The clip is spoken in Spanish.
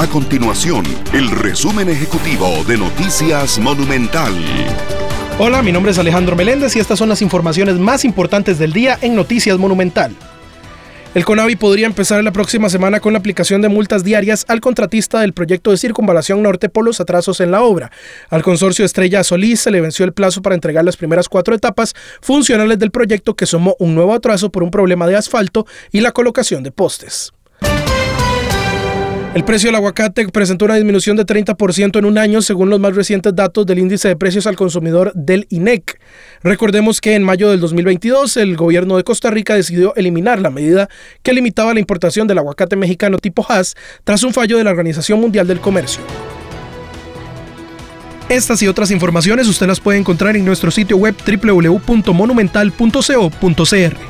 A continuación, el resumen ejecutivo de Noticias Monumental. Hola, mi nombre es Alejandro Meléndez y estas son las informaciones más importantes del día en Noticias Monumental. El CONAVI podría empezar la próxima semana con la aplicación de multas diarias al contratista del proyecto de circunvalación norte por los atrasos en la obra. Al consorcio Estrella Solís se le venció el plazo para entregar las primeras cuatro etapas funcionales del proyecto que sumó un nuevo atraso por un problema de asfalto y la colocación de postes. El precio del aguacate presentó una disminución de 30% en un año según los más recientes datos del índice de precios al consumidor del INEC. Recordemos que en mayo del 2022 el gobierno de Costa Rica decidió eliminar la medida que limitaba la importación del aguacate mexicano tipo Hass tras un fallo de la Organización Mundial del Comercio. Estas y otras informaciones usted las puede encontrar en nuestro sitio web www.monumental.co.cr.